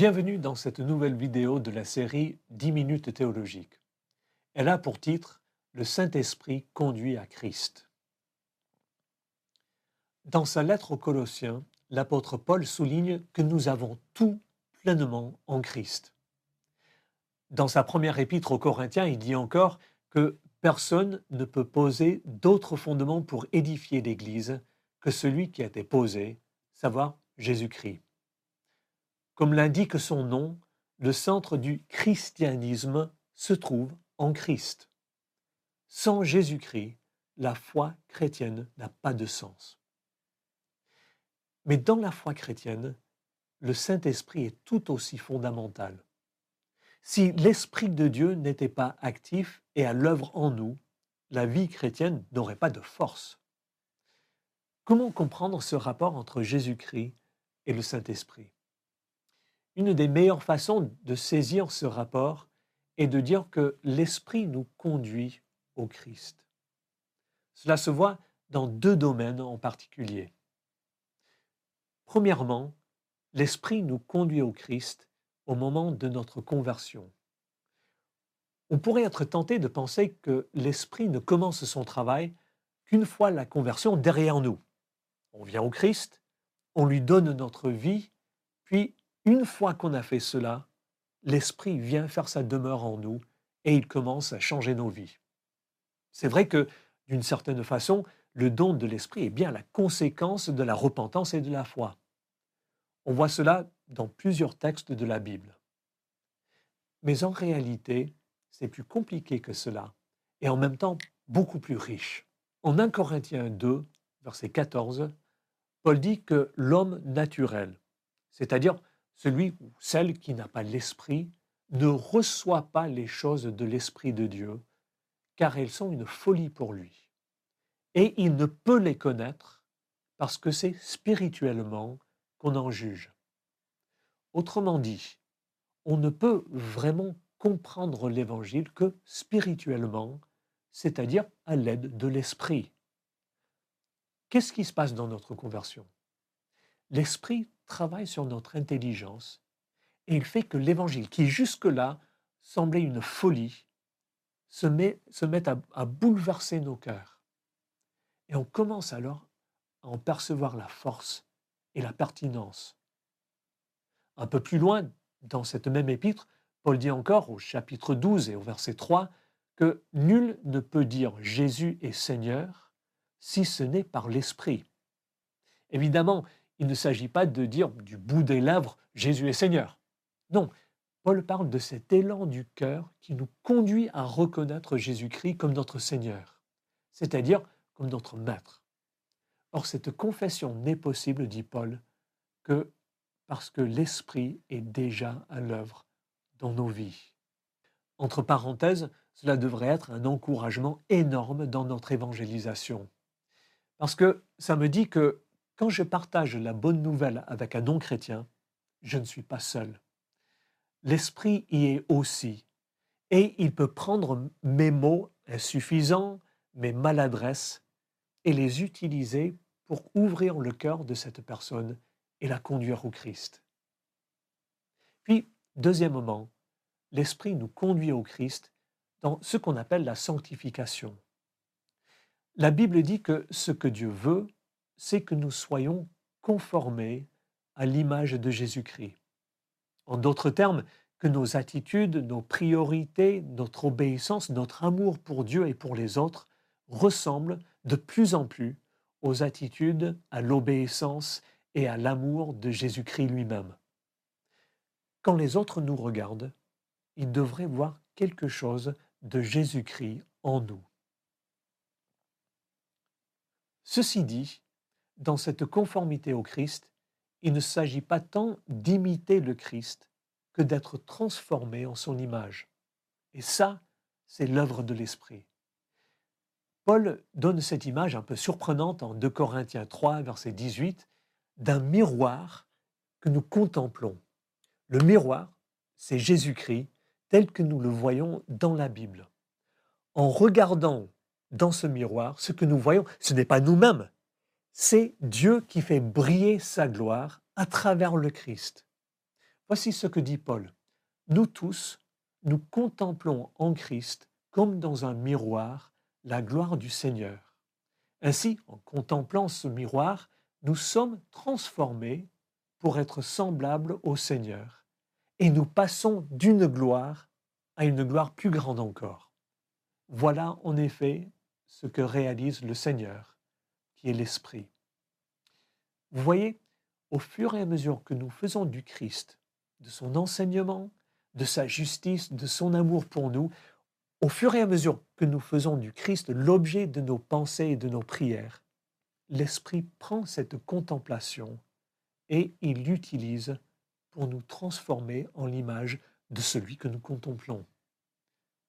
Bienvenue dans cette nouvelle vidéo de la série 10 minutes théologiques. Elle a pour titre Le Saint-Esprit conduit à Christ. Dans sa lettre aux Colossiens, l'apôtre Paul souligne que nous avons tout pleinement en Christ. Dans sa première épître aux Corinthiens, il dit encore que personne ne peut poser d'autres fondements pour édifier l'Église que celui qui a été posé, savoir Jésus-Christ. Comme l'indique son nom, le centre du christianisme se trouve en Christ. Sans Jésus-Christ, la foi chrétienne n'a pas de sens. Mais dans la foi chrétienne, le Saint-Esprit est tout aussi fondamental. Si l'Esprit de Dieu n'était pas actif et à l'œuvre en nous, la vie chrétienne n'aurait pas de force. Comment comprendre ce rapport entre Jésus-Christ et le Saint-Esprit? Une des meilleures façons de saisir ce rapport est de dire que l'Esprit nous conduit au Christ. Cela se voit dans deux domaines en particulier. Premièrement, l'Esprit nous conduit au Christ au moment de notre conversion. On pourrait être tenté de penser que l'Esprit ne commence son travail qu'une fois la conversion derrière nous. On vient au Christ, on lui donne notre vie, puis une fois qu'on a fait cela, l'Esprit vient faire sa demeure en nous et il commence à changer nos vies. C'est vrai que, d'une certaine façon, le don de l'Esprit est bien la conséquence de la repentance et de la foi. On voit cela dans plusieurs textes de la Bible. Mais en réalité, c'est plus compliqué que cela, et en même temps beaucoup plus riche. En 1 Corinthiens 2, verset 14, Paul dit que l'homme naturel, c'est-à-dire celui ou celle qui n'a pas l'Esprit ne reçoit pas les choses de l'Esprit de Dieu, car elles sont une folie pour lui. Et il ne peut les connaître parce que c'est spirituellement qu'on en juge. Autrement dit, on ne peut vraiment comprendre l'Évangile que spirituellement, c'est-à-dire à, l'aide de l'Esprit. Qu'est-ce qui se passe dans notre conversion? L'Esprit travaille sur notre intelligence et il fait que l'Évangile, qui jusque-là semblait une folie, se met, se met à, à bouleverser nos cœurs. Et on commence alors à en percevoir la force et la pertinence. Un peu plus loin, dans cette même épître, Paul dit encore au chapitre 12 et au verset 3 que nul ne peut dire Jésus est Seigneur si ce n'est par l'Esprit. Évidemment, il ne s'agit pas de dire du bout des lèvres Jésus est Seigneur. Non, Paul parle de cet élan du cœur qui nous conduit à reconnaître Jésus-Christ comme notre Seigneur, c'est-à-dire comme notre Maître. Or, cette confession n'est possible, dit Paul, que parce que l'Esprit est déjà à l'œuvre dans nos vies. Entre parenthèses, cela devrait être un encouragement énorme dans notre évangélisation. Parce que ça me dit que quand je partage la bonne nouvelle avec un non-chrétien, je ne suis pas seul. L'Esprit y est aussi, et il peut prendre mes mots insuffisants, mes maladresses, et les utiliser pour ouvrir le cœur de cette personne et la conduire au Christ. Puis, deuxièmement, l'Esprit nous conduit au Christ dans ce qu'on appelle la sanctification. La Bible dit que ce que Dieu veut, c'est que nous soyons conformés à l'image de Jésus-Christ. En d'autres termes, que nos attitudes, nos priorités, notre obéissance, notre amour pour Dieu et pour les autres ressemblent de plus en plus aux attitudes, à l'obéissance et à l'amour de Jésus-Christ lui-même. Quand les autres nous regardent, ils devraient voir quelque chose de Jésus-Christ en nous. Ceci dit, dans cette conformité au Christ, il ne s'agit pas tant d'imiter le Christ que d'être transformé en son image. Et ça, c'est l'œuvre de l'Esprit. Paul donne cette image un peu surprenante en 2 Corinthiens 3, verset 18, d'un miroir que nous contemplons. Le miroir, c'est Jésus-Christ tel que nous le voyons dans la Bible. En regardant dans ce miroir, ce que nous voyons, ce n'est pas nous-mêmes, c'est Dieu qui fait briller sa gloire à travers le Christ. Voici ce que dit Paul. Nous tous, nous contemplons en Christ comme dans un miroir la gloire du Seigneur. Ainsi, en contemplant ce miroir, nous sommes transformés pour être semblables au Seigneur. Et nous passons d'une gloire à une gloire plus grande encore. Voilà en effet ce que réalise le Seigneur, qui est l'Esprit. Vous voyez, au fur et à mesure que nous faisons du Christ, de son enseignement, de sa justice, de son amour pour nous, au fur et à mesure que nous faisons du Christ l'objet de nos pensées et de nos prières, l'Esprit prend cette contemplation et il l'utilise pour nous transformer en l'image de celui que nous contemplons.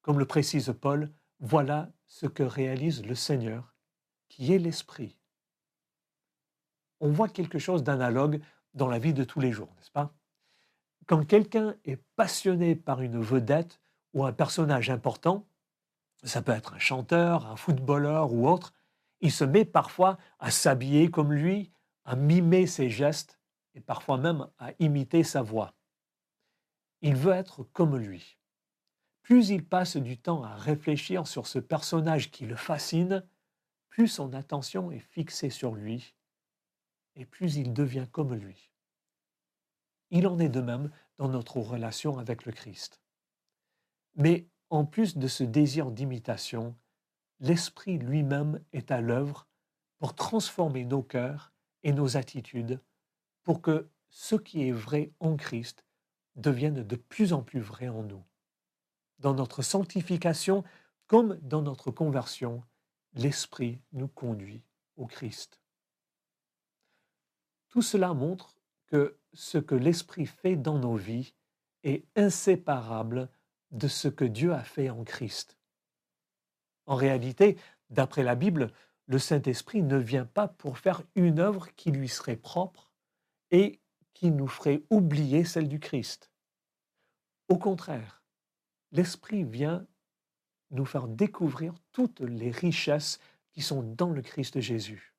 Comme le précise Paul, voilà ce que réalise le Seigneur, qui est l'Esprit. On voit quelque chose d'analogue dans la vie de tous les jours, n'est-ce pas? Quand quelqu'un est passionné par une vedette ou un personnage important, ça peut être un chanteur, un footballeur ou autre, il se met parfois à s'habiller comme lui, à mimer ses gestes et parfois même à imiter sa voix. Il veut être comme lui. Plus il passe du temps à réfléchir sur ce personnage qui le fascine, plus son attention est fixée sur lui et plus il devient comme lui. Il en est de même dans notre relation avec le Christ. Mais en plus de ce désir d'imitation, l'Esprit lui-même est à l'œuvre pour transformer nos cœurs et nos attitudes pour que ce qui est vrai en Christ devienne de plus en plus vrai en nous. Dans notre sanctification comme dans notre conversion, l'Esprit nous conduit au Christ. Tout cela montre que ce que l'Esprit fait dans nos vies est inséparable de ce que Dieu a fait en Christ. En réalité, d'après la Bible, le Saint-Esprit ne vient pas pour faire une œuvre qui lui serait propre et qui nous ferait oublier celle du Christ. Au contraire, l'Esprit vient nous faire découvrir toutes les richesses qui sont dans le Christ Jésus.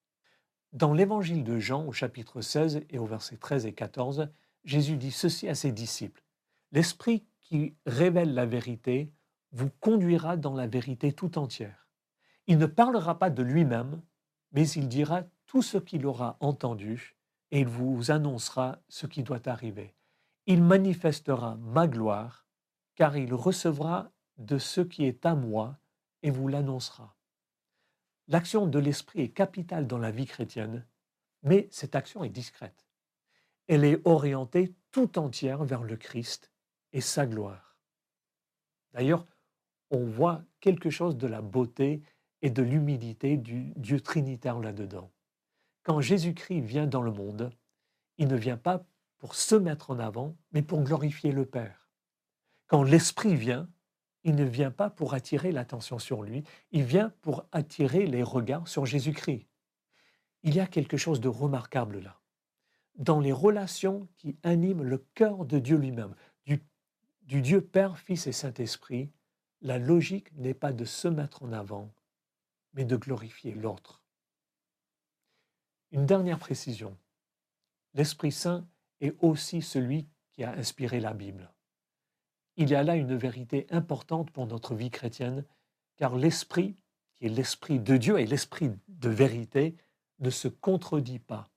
Dans l'évangile de Jean au chapitre 16 et au verset 13 et 14, Jésus dit ceci à ses disciples. L'Esprit qui révèle la vérité vous conduira dans la vérité tout entière. Il ne parlera pas de lui-même, mais il dira tout ce qu'il aura entendu et il vous annoncera ce qui doit arriver. Il manifestera ma gloire, car il recevra de ce qui est à moi et vous l'annoncera. L'action de l'Esprit est capitale dans la vie chrétienne, mais cette action est discrète. Elle est orientée tout entière vers le Christ et sa gloire. D'ailleurs, on voit quelque chose de la beauté et de l'humilité du Dieu trinitaire là-dedans. Quand Jésus-Christ vient dans le monde, il ne vient pas pour se mettre en avant, mais pour glorifier le Père. Quand l'Esprit vient, il ne vient pas pour attirer l'attention sur lui, il vient pour attirer les regards sur Jésus-Christ. Il y a quelque chose de remarquable là. Dans les relations qui animent le cœur de Dieu lui-même, du Dieu Père, Fils et Saint-Esprit, la logique n'est pas de se mettre en avant, mais de glorifier l'autre. Une dernière précision. L'Esprit Saint est aussi celui qui a inspiré la Bible. Il y a là une vérité importante pour notre vie chrétienne, car l'Esprit, qui est l'Esprit de Dieu et l'Esprit de vérité, ne se contredit pas.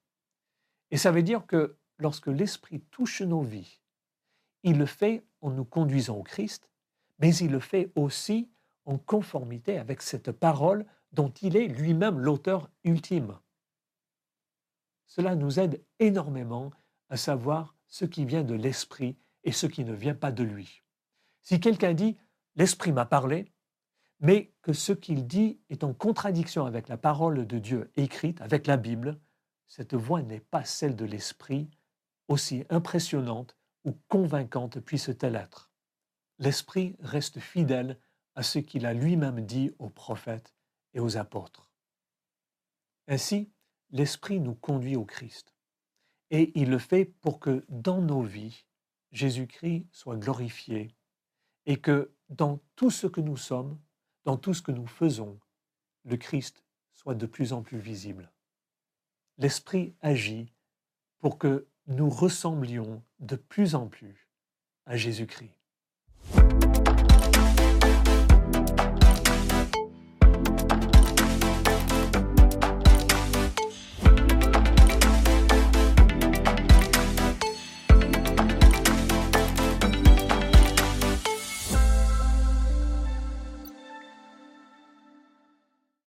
Et ça veut dire que lorsque l'Esprit touche nos vies, il le fait en nous conduisant au Christ, mais il le fait aussi en conformité avec cette parole dont il est lui-même l'auteur ultime. Cela nous aide énormément à savoir ce qui vient de l'Esprit et ce qui ne vient pas de lui. Si quelqu'un dit L'Esprit m'a parlé, mais que ce qu'il dit est en contradiction avec la parole de Dieu écrite, avec la Bible, cette voix n'est pas celle de l'Esprit, aussi impressionnante ou convaincante puisse-t-elle être. L'Esprit reste fidèle à ce qu'il a lui-même dit aux prophètes et aux apôtres. Ainsi, l'Esprit nous conduit au Christ. Et il le fait pour que dans nos vies, Jésus-Christ soit glorifié et que dans tout ce que nous sommes, dans tout ce que nous faisons, le Christ soit de plus en plus visible. L'Esprit agit pour que nous ressemblions de plus en plus à Jésus-Christ.